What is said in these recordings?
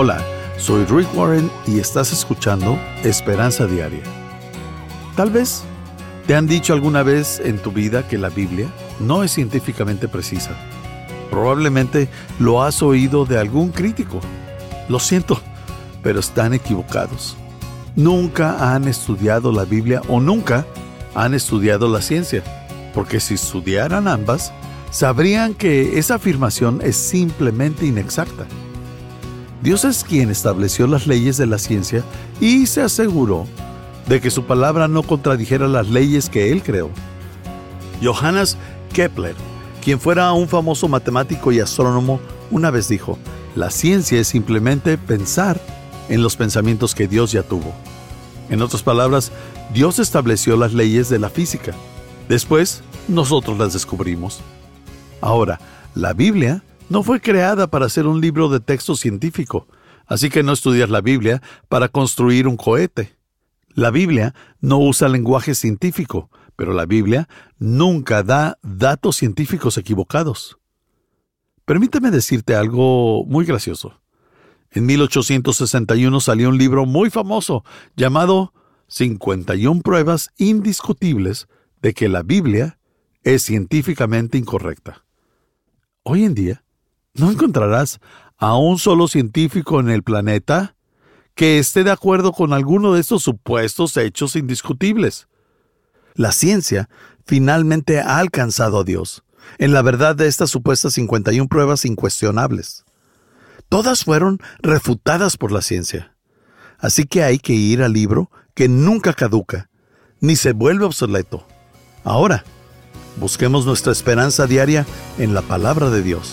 Hola, soy Rick Warren y estás escuchando Esperanza Diaria. Tal vez te han dicho alguna vez en tu vida que la Biblia no es científicamente precisa. Probablemente lo has oído de algún crítico. Lo siento, pero están equivocados. Nunca han estudiado la Biblia o nunca han estudiado la ciencia, porque si estudiaran ambas, sabrían que esa afirmación es simplemente inexacta. Dios es quien estableció las leyes de la ciencia y se aseguró de que su palabra no contradijera las leyes que él creó. Johannes Kepler, quien fuera un famoso matemático y astrónomo, una vez dijo, la ciencia es simplemente pensar en los pensamientos que Dios ya tuvo. En otras palabras, Dios estableció las leyes de la física. Después, nosotros las descubrimos. Ahora, la Biblia no fue creada para ser un libro de texto científico, así que no estudias la Biblia para construir un cohete. La Biblia no usa lenguaje científico, pero la Biblia nunca da datos científicos equivocados. Permíteme decirte algo muy gracioso. En 1861 salió un libro muy famoso llamado 51 pruebas indiscutibles de que la Biblia es científicamente incorrecta. Hoy en día, no encontrarás a un solo científico en el planeta que esté de acuerdo con alguno de estos supuestos hechos indiscutibles. La ciencia finalmente ha alcanzado a Dios en la verdad de estas supuestas 51 pruebas incuestionables. Todas fueron refutadas por la ciencia. Así que hay que ir al libro que nunca caduca, ni se vuelve obsoleto. Ahora, busquemos nuestra esperanza diaria en la palabra de Dios.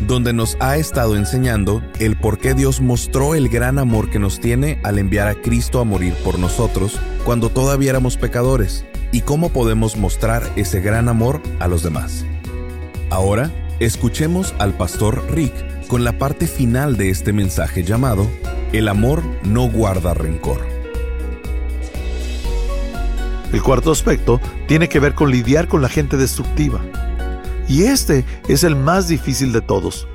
donde nos ha estado enseñando el por qué Dios mostró el gran amor que nos tiene al enviar a Cristo a morir por nosotros cuando todavía éramos pecadores y cómo podemos mostrar ese gran amor a los demás. Ahora, escuchemos al pastor Rick con la parte final de este mensaje llamado El amor no guarda rencor. El cuarto aspecto tiene que ver con lidiar con la gente destructiva. Y este es el más difícil de todos.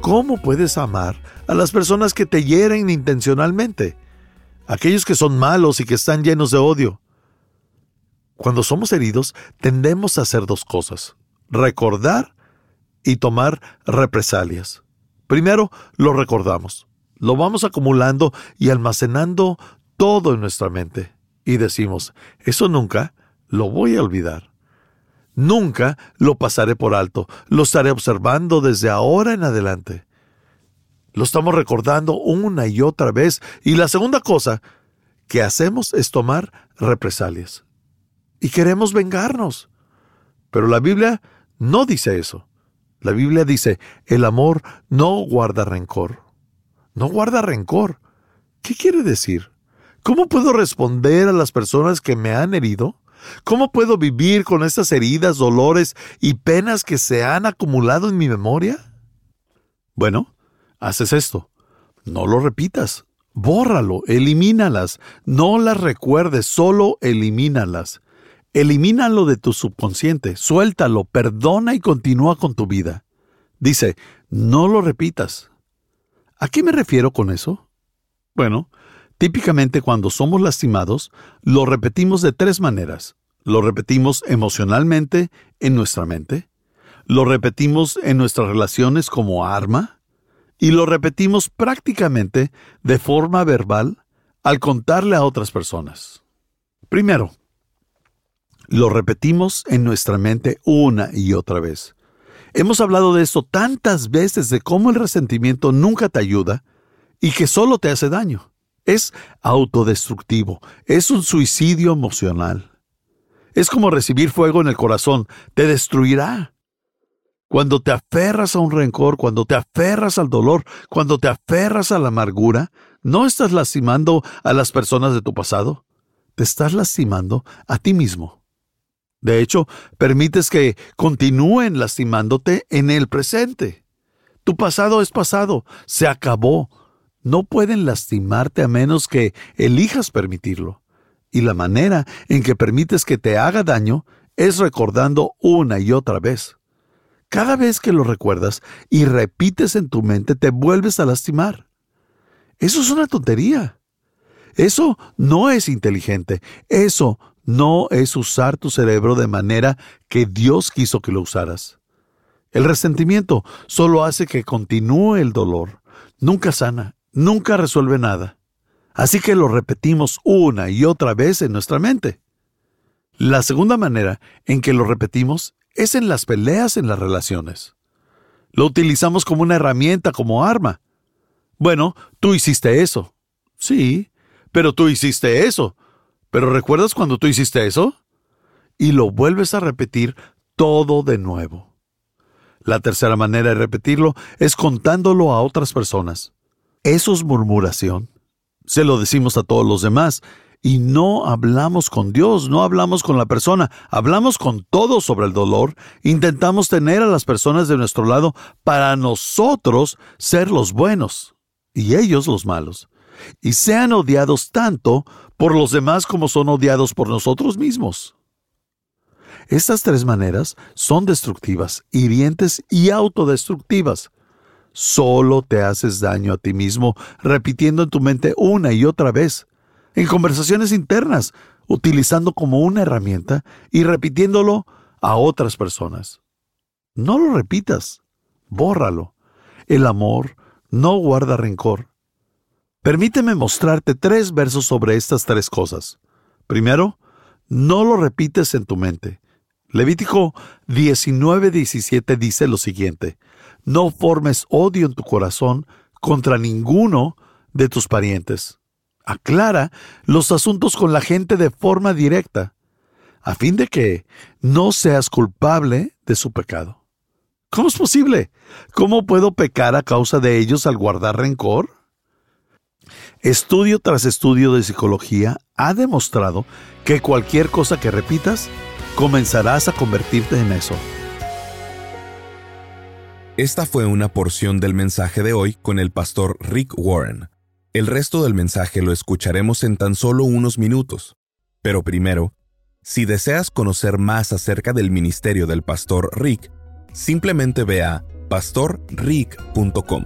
¿Cómo puedes amar a las personas que te hieren intencionalmente? Aquellos que son malos y que están llenos de odio. Cuando somos heridos, tendemos a hacer dos cosas. Recordar y tomar represalias. Primero, lo recordamos. Lo vamos acumulando y almacenando todo en nuestra mente. Y decimos, eso nunca lo voy a olvidar. Nunca lo pasaré por alto. Lo estaré observando desde ahora en adelante. Lo estamos recordando una y otra vez. Y la segunda cosa que hacemos es tomar represalias. Y queremos vengarnos. Pero la Biblia no dice eso. La Biblia dice, el amor no guarda rencor. No guarda rencor. ¿Qué quiere decir? ¿Cómo puedo responder a las personas que me han herido? ¿Cómo puedo vivir con estas heridas, dolores y penas que se han acumulado en mi memoria? Bueno, haces esto. No lo repitas. Bórralo, elimínalas. No las recuerdes, solo elimínalas. Elimínalo de tu subconsciente, suéltalo, perdona y continúa con tu vida. Dice, no lo repitas. ¿A qué me refiero con eso? Bueno, típicamente cuando somos lastimados, lo repetimos de tres maneras. Lo repetimos emocionalmente en nuestra mente, lo repetimos en nuestras relaciones como arma, y lo repetimos prácticamente de forma verbal al contarle a otras personas. Primero, lo repetimos en nuestra mente una y otra vez. Hemos hablado de esto tantas veces de cómo el resentimiento nunca te ayuda y que solo te hace daño. Es autodestructivo, es un suicidio emocional. Es como recibir fuego en el corazón, te destruirá. Cuando te aferras a un rencor, cuando te aferras al dolor, cuando te aferras a la amargura, No estás lastimando a las personas de tu pasado, te estás lastimando a ti mismo. De hecho, permites que continúen lastimándote en el presente. Tu pasado es pasado, se acabó. No pueden lastimarte a menos que elijas permitirlo. Y la manera en que permites que te haga daño es recordando una y otra vez. Cada vez que lo recuerdas y repites en tu mente, te vuelves a lastimar. Eso es una tontería. Eso no es inteligente. Eso no es usar tu cerebro de manera que Dios quiso que lo usaras. El resentimiento solo hace que continúe el dolor. Nunca sana, nunca resuelve nada. Así que lo repetimos una y otra vez en nuestra mente. La segunda manera en que lo repetimos es en las peleas en las relaciones. Lo utilizamos como una herramienta, como arma. Bueno, tú hiciste eso. Sí, pero tú hiciste eso. Pero ¿recuerdas cuando tú hiciste eso? Y lo vuelves a repetir todo de nuevo. La tercera manera de repetirlo es contándolo a otras personas. Eso es murmuración. Se lo decimos a todos los demás y no hablamos con Dios, no hablamos con la persona, hablamos con todos sobre el dolor, intentamos tener a las personas de nuestro lado para nosotros ser los buenos y ellos los malos, y sean odiados tanto por los demás como son odiados por nosotros mismos. Estas tres maneras son destructivas, hirientes y autodestructivas. Solo te haces daño a ti mismo repitiendo en tu mente una y otra vez en conversaciones internas, utilizando como una herramienta y repitiéndolo a otras personas. No lo repitas, bórralo. El amor no guarda rencor. Permíteme mostrarte tres versos sobre estas tres cosas. Primero, no lo repites en tu mente. Levítico 19:17 dice lo siguiente, no formes odio en tu corazón contra ninguno de tus parientes aclara los asuntos con la gente de forma directa, a fin de que no seas culpable de su pecado. ¿Cómo es posible? ¿Cómo puedo pecar a causa de ellos al guardar rencor? Estudio tras estudio de psicología ha demostrado que cualquier cosa que repitas, comenzarás a convertirte en eso. Esta fue una porción del mensaje de hoy con el pastor Rick Warren. El resto del mensaje lo escucharemos en tan solo unos minutos. Pero primero, si deseas conocer más acerca del ministerio del pastor Rick, simplemente ve a pastorrick.com.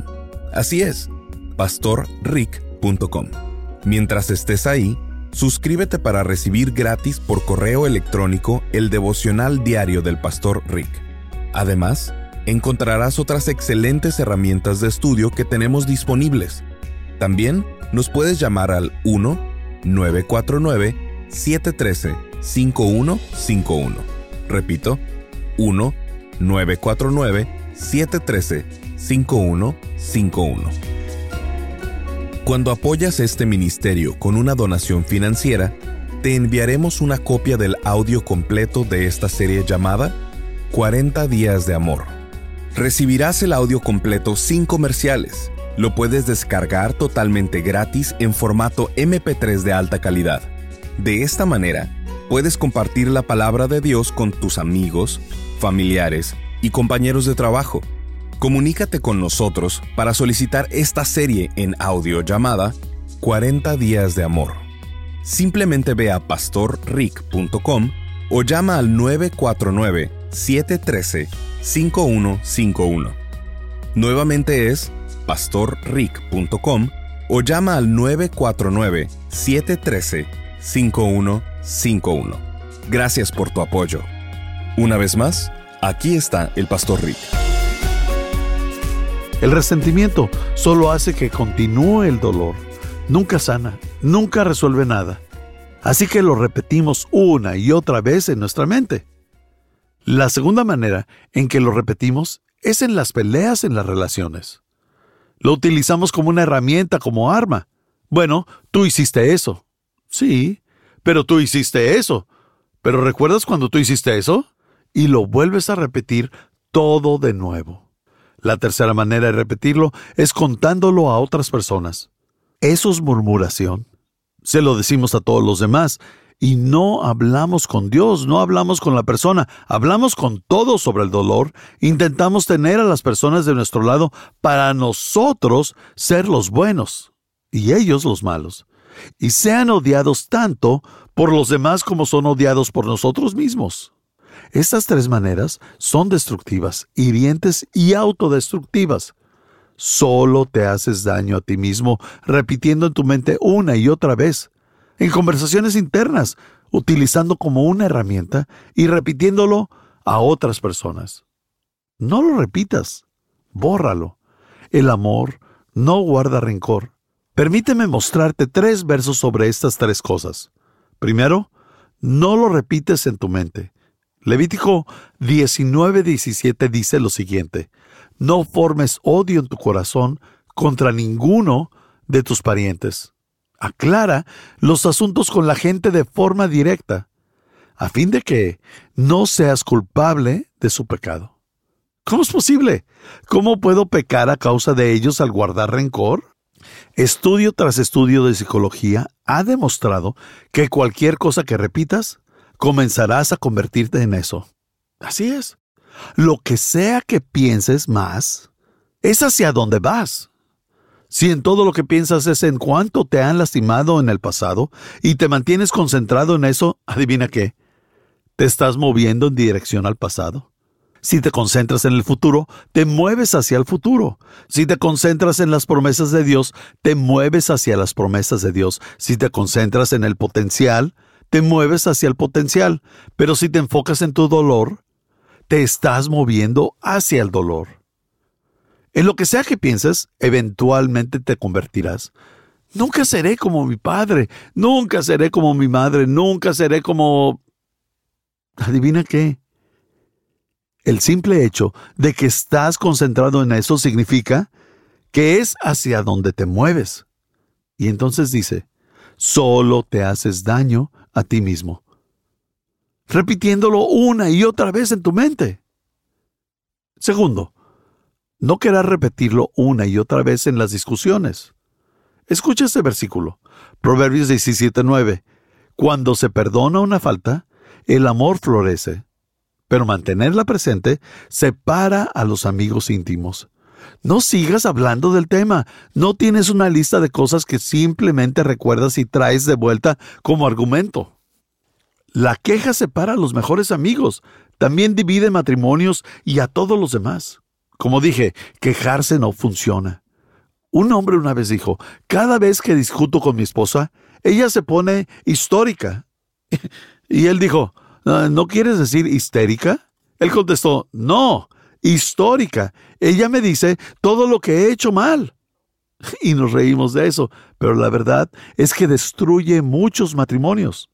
Así es, pastorrick.com. Mientras estés ahí, suscríbete para recibir gratis por correo electrónico el devocional diario del pastor Rick. Además, encontrarás otras excelentes herramientas de estudio que tenemos disponibles también nos puedes llamar al 1-949-713-5151. Repito, 1-949-713-5151. Cuando apoyas este ministerio con una donación financiera, te enviaremos una copia del audio completo de esta serie llamada 40 días de amor. Recibirás el audio completo sin comerciales lo puedes descargar totalmente gratis en formato MP3 de alta calidad. De esta manera, puedes compartir la palabra de Dios con tus amigos, familiares y compañeros de trabajo. Comunícate con nosotros para solicitar esta serie en audio llamada 40 días de amor. Simplemente ve a pastorrick.com o llama al 949 713 5151. Nuevamente es pastorrick.com o llama al 949-713-5151. Gracias por tu apoyo. Una vez más, aquí está el Pastor Rick. El resentimiento solo hace que continúe el dolor. Nunca sana, nunca resuelve nada. Así que lo repetimos una y otra vez en nuestra mente. La segunda manera en que lo repetimos es en las peleas en las relaciones. Lo utilizamos como una herramienta, como arma. Bueno, tú hiciste eso. Sí, pero tú hiciste eso. Pero ¿recuerdas cuando tú hiciste eso? Y lo vuelves a repetir todo de nuevo. La tercera manera de repetirlo es contándolo a otras personas. Eso es murmuración. Se lo decimos a todos los demás y no hablamos con Dios, no hablamos con la persona, hablamos con todos sobre el dolor, intentamos tener a las personas de nuestro lado para nosotros ser los buenos y ellos los malos, y sean odiados tanto por los demás como son odiados por nosotros mismos. Estas tres maneras son destructivas, hirientes y autodestructivas. Solo te haces daño a ti mismo repitiendo en tu mente una y otra vez en conversaciones internas, utilizando como una herramienta y repitiéndolo a otras personas. No lo repitas, bórralo. El amor no guarda rencor. Permíteme mostrarte tres versos sobre estas tres cosas. Primero, no lo repites en tu mente. Levítico 19:17 dice lo siguiente, no formes odio en tu corazón contra ninguno de tus parientes aclara los asuntos con la gente de forma directa, a fin de que no seas culpable de su pecado. ¿Cómo es posible? ¿Cómo puedo pecar a causa de ellos al guardar rencor? Estudio tras estudio de psicología ha demostrado que cualquier cosa que repitas, comenzarás a convertirte en eso. Así es. Lo que sea que pienses más, es hacia donde vas. Si en todo lo que piensas es en cuánto te han lastimado en el pasado y te mantienes concentrado en eso, adivina qué, te estás moviendo en dirección al pasado. Si te concentras en el futuro, te mueves hacia el futuro. Si te concentras en las promesas de Dios, te mueves hacia las promesas de Dios. Si te concentras en el potencial, te mueves hacia el potencial. Pero si te enfocas en tu dolor, te estás moviendo hacia el dolor. En lo que sea que pienses, eventualmente te convertirás. Nunca seré como mi padre, nunca seré como mi madre, nunca seré como... Adivina qué. El simple hecho de que estás concentrado en eso significa que es hacia donde te mueves. Y entonces dice, solo te haces daño a ti mismo. Repitiéndolo una y otra vez en tu mente. Segundo, no querrás repetirlo una y otra vez en las discusiones. Escucha este versículo. Proverbios 17:9. Cuando se perdona una falta, el amor florece, pero mantenerla presente separa a los amigos íntimos. No sigas hablando del tema. No tienes una lista de cosas que simplemente recuerdas y traes de vuelta como argumento. La queja separa a los mejores amigos, también divide matrimonios y a todos los demás. Como dije, quejarse no funciona. Un hombre una vez dijo, cada vez que discuto con mi esposa, ella se pone histórica. y él dijo, ah, ¿no quieres decir histérica? Él contestó, no, histórica. Ella me dice todo lo que he hecho mal. Y nos reímos de eso, pero la verdad es que destruye muchos matrimonios.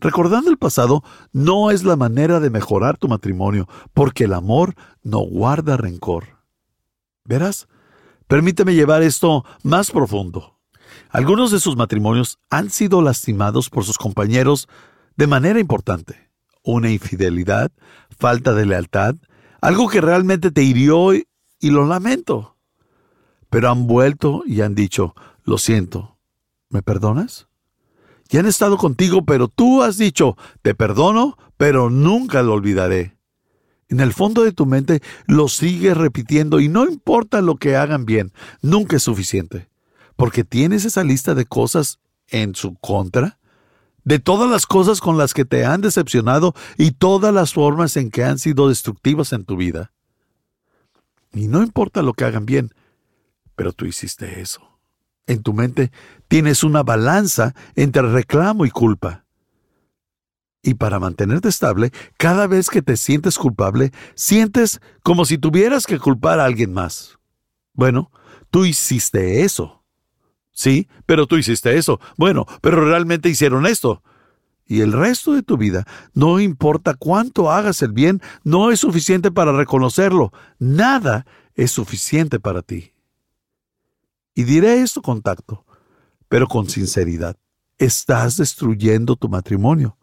Recordando el pasado no es la manera de mejorar tu matrimonio, porque el amor no guarda rencor. Verás, permíteme llevar esto más profundo. Algunos de sus matrimonios han sido lastimados por sus compañeros de manera importante. Una infidelidad, falta de lealtad, algo que realmente te hirió y, lo lamento. Pero han vuelto y han dicho, lo siento, ¿me perdonas? Y han estado contigo, pero tú has dicho, te perdono, pero nunca lo olvidaré. En el fondo de tu mente lo sigues repitiendo y no importa lo que hagan bien, nunca es suficiente, porque tienes esa lista de cosas en su contra, de todas las cosas con las que te han decepcionado y todas las formas en que han sido destructivas en tu vida. Y no importa lo que hagan bien, pero tú hiciste eso. En tu mente tienes una balanza entre reclamo y culpa. Y para mantenerte estable, cada vez que te sientes culpable, sientes como si tuvieras que culpar a alguien más. Bueno, tú hiciste eso. Sí, pero tú hiciste eso. Bueno, pero realmente hicieron esto. Y el resto de tu vida, no importa cuánto hagas el bien, no es suficiente para reconocerlo. Nada es suficiente para ti. Y diré esto con tacto, pero con sinceridad. Estás destruyendo tu matrimonio.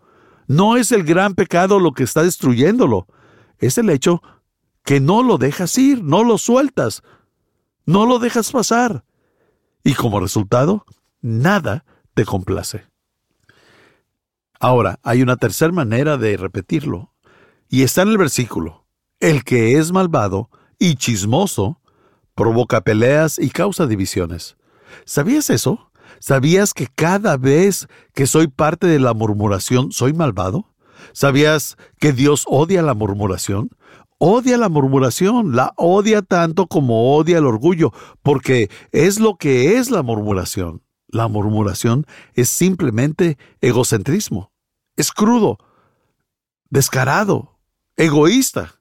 No es el gran pecado lo que está destruyéndolo. Es el hecho que no lo dejas ir, no lo sueltas, no lo dejas pasar. Y como resultado, nada te complace. Ahora, hay una tercera manera de repetirlo, y está en el versículo. El que es malvado y chismoso provoca peleas y causa divisiones. ¿Sabías eso? ¿Sabías que cada vez que soy parte de la murmuración soy malvado? ¿Sabías que Dios odia la murmuración? Odia la murmuración, la odia tanto como odia el orgullo, porque es lo que es la murmuración. La murmuración es simplemente egocentrismo. Es crudo, descarado, egoísta.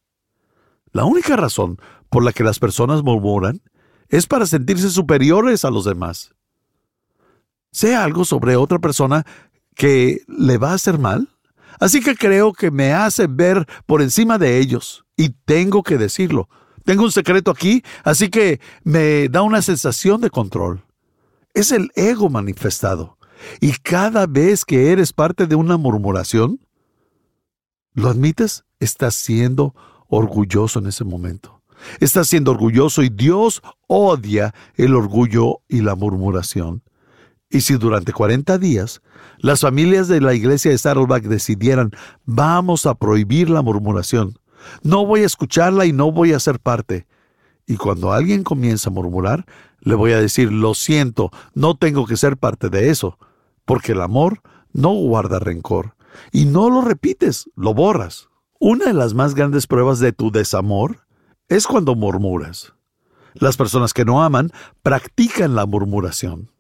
La única razón por la que las personas murmuran es para sentirse superiores a los demás. Sea algo sobre otra persona que le va a hacer mal, así que creo que me hace ver por encima de ellos, y tengo que decirlo. Tengo un secreto aquí, así que me da una sensación de control. Es el ego manifestado. Y cada vez que eres parte de una murmuración, ¿lo admites? Estás siendo orgulloso en ese momento. Estás siendo orgulloso y Dios odia el orgullo y la murmuración. Y si durante 40 días las familias de la iglesia de Saddleback decidieran, vamos a prohibir la murmuración, no voy a escucharla y no voy a ser parte. Y cuando alguien comienza a murmurar, le voy a decir, lo siento, no tengo que ser parte de eso, porque el amor no guarda rencor. Y no lo repites, lo borras. Una de las más grandes pruebas de tu desamor es cuando murmuras. Las personas que no aman practican la murmuración.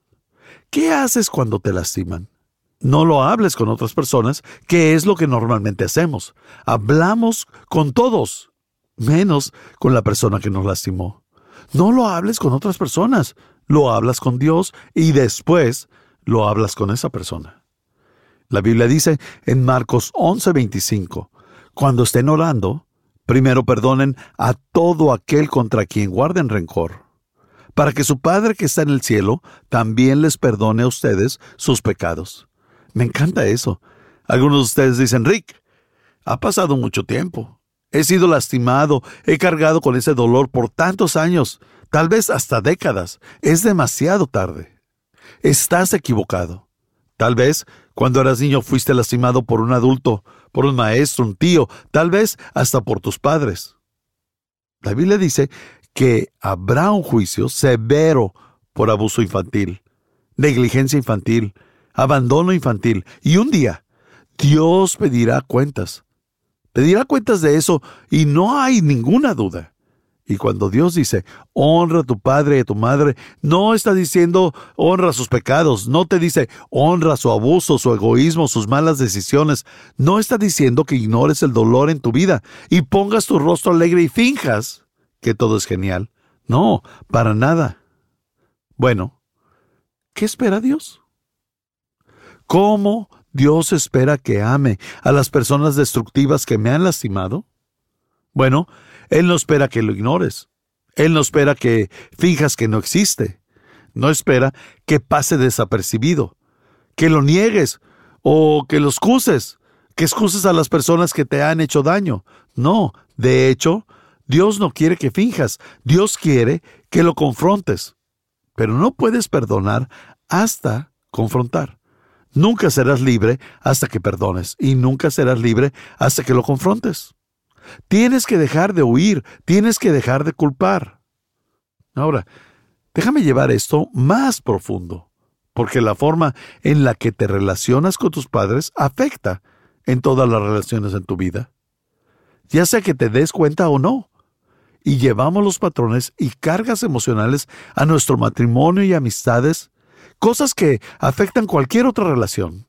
¿Qué haces cuando te lastiman? No lo hables con otras personas, que es lo que normalmente hacemos. Hablamos con todos, menos con la persona que nos lastimó. No lo hables con otras personas, lo hablas con Dios y después lo hablas con esa persona. La Biblia dice en Marcos 11:25, cuando estén orando, Primero perdonen a todo aquel contra quien guarden rencor, para que su Padre que está en el cielo también les perdone a ustedes sus pecados. Me encanta eso. Algunos de ustedes dicen, Rick, ha pasado mucho tiempo. He sido lastimado, he cargado con ese dolor por tantos años, tal vez hasta décadas. Es demasiado tarde. Estás equivocado. Tal vez cuando eras niño fuiste lastimado por un adulto, por un maestro, un tío, tal vez hasta por tus padres. La Biblia dice que habrá un juicio severo por abuso infantil, negligencia infantil, abandono infantil, y un día Dios pedirá cuentas. Pedirá cuentas de eso y no hay ninguna duda. Y cuando Dios dice, honra a tu padre y a tu madre, no está diciendo honra sus pecados, no te dice honra su abuso, su egoísmo, sus malas decisiones, no está diciendo que ignores el dolor en tu vida y pongas tu rostro alegre y finjas que todo es genial. No, para nada. Bueno, ¿qué espera Dios? ¿Cómo Dios espera que ame a las personas destructivas que me han lastimado? Bueno, él no espera que lo ignores. Él no espera que fijas que no existe. No espera que pase desapercibido, que lo niegues o que lo excuses, que excuses a las personas que te han hecho daño. No, de hecho, Dios no quiere que finjas, Dios quiere que lo confrontes. Pero no puedes perdonar hasta confrontar. Nunca serás libre hasta que perdones y nunca serás libre hasta que lo confrontes. Tienes que dejar de huir, tienes que dejar de culpar. Ahora, déjame llevar esto más profundo, porque la forma en la que te relacionas con tus padres afecta en todas las relaciones en tu vida. Ya sea que te des cuenta o no. Y llevamos los patrones y cargas emocionales a nuestro matrimonio y amistades, cosas que afectan cualquier otra relación,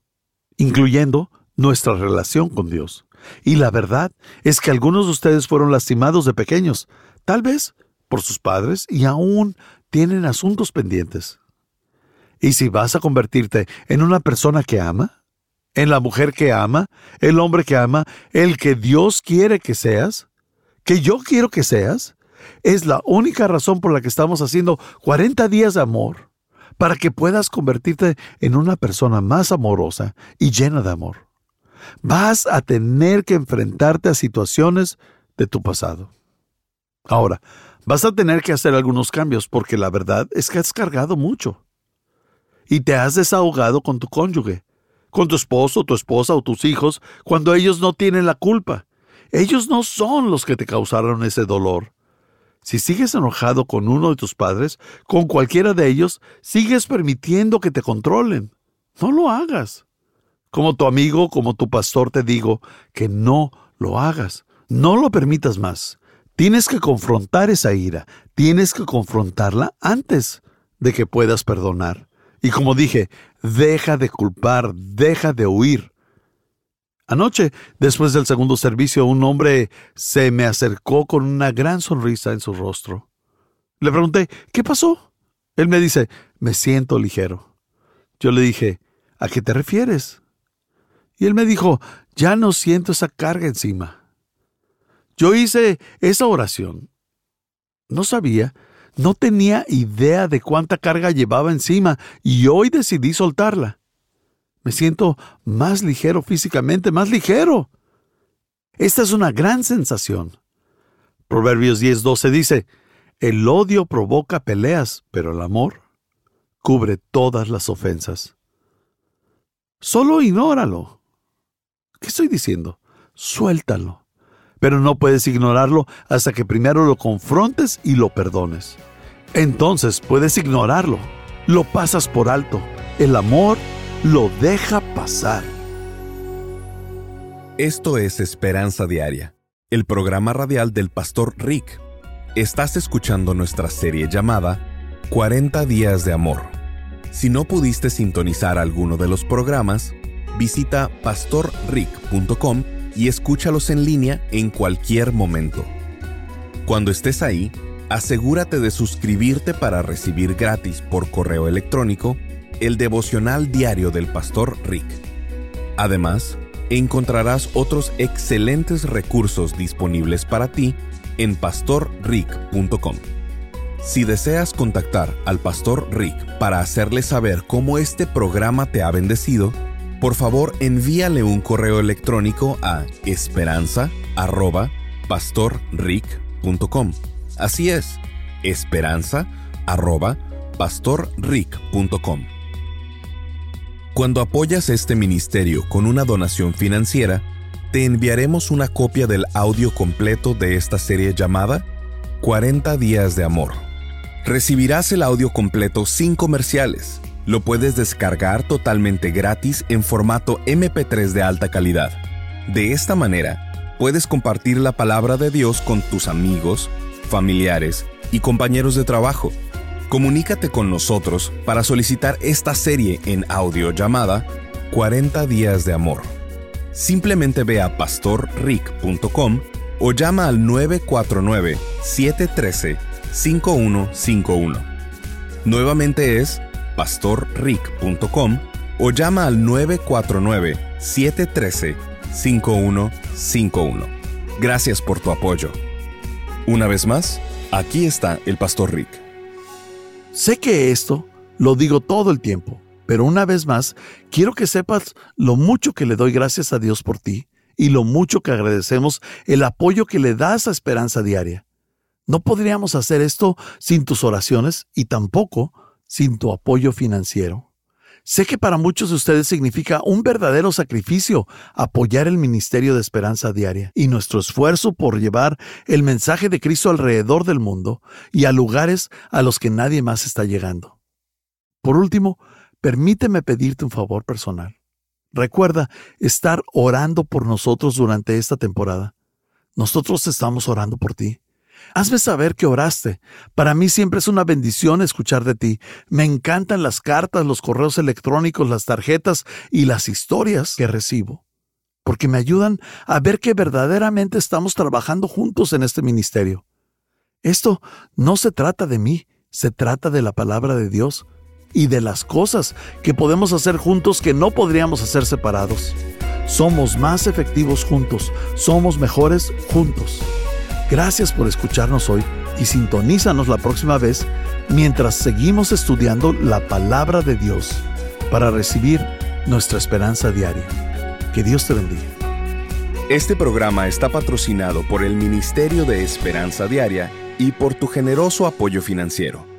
incluyendo nuestra relación con Dios. Y la verdad es que algunos de ustedes fueron lastimados de pequeños, tal vez por sus padres y aún tienen asuntos pendientes. ¿Y si vas a convertirte en una persona que ama? ¿En la mujer que ama? ¿El hombre que ama? ¿El que Dios quiere que seas? ¿Que yo quiero que seas? Es la única razón por la que estamos haciendo 40 días de amor, para que puedas convertirte en una persona más amorosa y llena de amor vas a tener que enfrentarte a situaciones de tu pasado. Ahora, vas a tener que hacer algunos cambios porque la verdad es que has cargado mucho. y te has desahogado con tu cónyuge, con tu esposo, tu esposa o tus hijos cuando ellos no tienen la culpa. Ellos no son los que te causaron ese dolor. Si sigues enojado con uno de tus padres, con cualquiera de ellos, sigues permitiendo que te controlen. No lo hagas. Como tu amigo, como tu pastor te digo que no lo hagas. No lo permitas más. Tienes que confrontar esa ira. Tienes que confrontarla antes de que puedas perdonar. Y como dije, deja de culpar, deja de huir. Anoche, después del segundo servicio, un hombre se me acercó con una gran sonrisa en su rostro. Le pregunté, ¿qué pasó? Él me dice, me siento ligero. Yo le dije, ¿a qué te refieres? Y él me dijo, ya no siento esa carga encima. Yo hice esa oración. No sabía no tenía idea de cuánta carga llevaba encima y hoy decidí soltarla. Me siento más ligero físicamente, más ligero. Esta es una gran sensación. Proverbios 10:12 dice, el odio provoca peleas, pero el amor cubre todas las ofensas. Solo ignóralo. ¿Qué estoy diciendo? Suéltalo pero no puedes ignorarlo hasta que primero lo confrontes y lo perdones. Entonces puedes ignorarlo, lo pasas por alto, el amor lo deja pasar. Esto es Esperanza Diaria, el programa radial del pastor Rick. Estás escuchando nuestra serie llamada 40 días de amor. Si no pudiste sintonizar alguno de los programas, visita pastorrick.com y escúchalos en línea en cualquier momento. Cuando estés ahí, asegúrate de suscribirte para recibir gratis por correo electrónico el devocional diario del pastor Rick. Además, encontrarás otros excelentes recursos disponibles para ti en pastorrick.com. Si deseas contactar al pastor Rick para hacerle saber cómo este programa te ha bendecido, por favor envíale un correo electrónico a esperanza.pastorrick.com. Así es, esperanza.pastorrick.com. Cuando apoyas este ministerio con una donación financiera, te enviaremos una copia del audio completo de esta serie llamada 40 días de amor. Recibirás el audio completo sin comerciales lo puedes descargar totalmente gratis en formato MP3 de alta calidad. De esta manera, puedes compartir la palabra de Dios con tus amigos, familiares y compañeros de trabajo. Comunícate con nosotros para solicitar esta serie en audio llamada 40 días de amor. Simplemente ve a pastorrick.com o llama al 949-713-5151. Nuevamente es pastorrick.com o llama al 949-713-5151. Gracias por tu apoyo. Una vez más, aquí está el Pastor Rick. Sé que esto lo digo todo el tiempo, pero una vez más, quiero que sepas lo mucho que le doy gracias a Dios por ti y lo mucho que agradecemos el apoyo que le das a Esperanza Diaria. No podríamos hacer esto sin tus oraciones y tampoco sin tu apoyo financiero. Sé que para muchos de ustedes significa un verdadero sacrificio apoyar el Ministerio de Esperanza Diaria y nuestro esfuerzo por llevar el mensaje de Cristo alrededor del mundo y a lugares a los que nadie más está llegando. Por último, permíteme pedirte un favor personal. Recuerda estar orando por nosotros durante esta temporada. Nosotros estamos orando por ti. Hazme saber que oraste. Para mí siempre es una bendición escuchar de ti. Me encantan las cartas, los correos electrónicos, las tarjetas y las historias que recibo, porque me ayudan a ver que verdaderamente estamos trabajando juntos en este ministerio. Esto no se trata de mí, se trata de la palabra de Dios y de las cosas que podemos hacer juntos que no podríamos hacer separados. Somos más efectivos juntos, somos mejores juntos. Gracias por escucharnos hoy y sintonízanos la próxima vez mientras seguimos estudiando la palabra de Dios para recibir nuestra esperanza diaria. Que Dios te bendiga. Este programa está patrocinado por el Ministerio de Esperanza Diaria y por tu generoso apoyo financiero.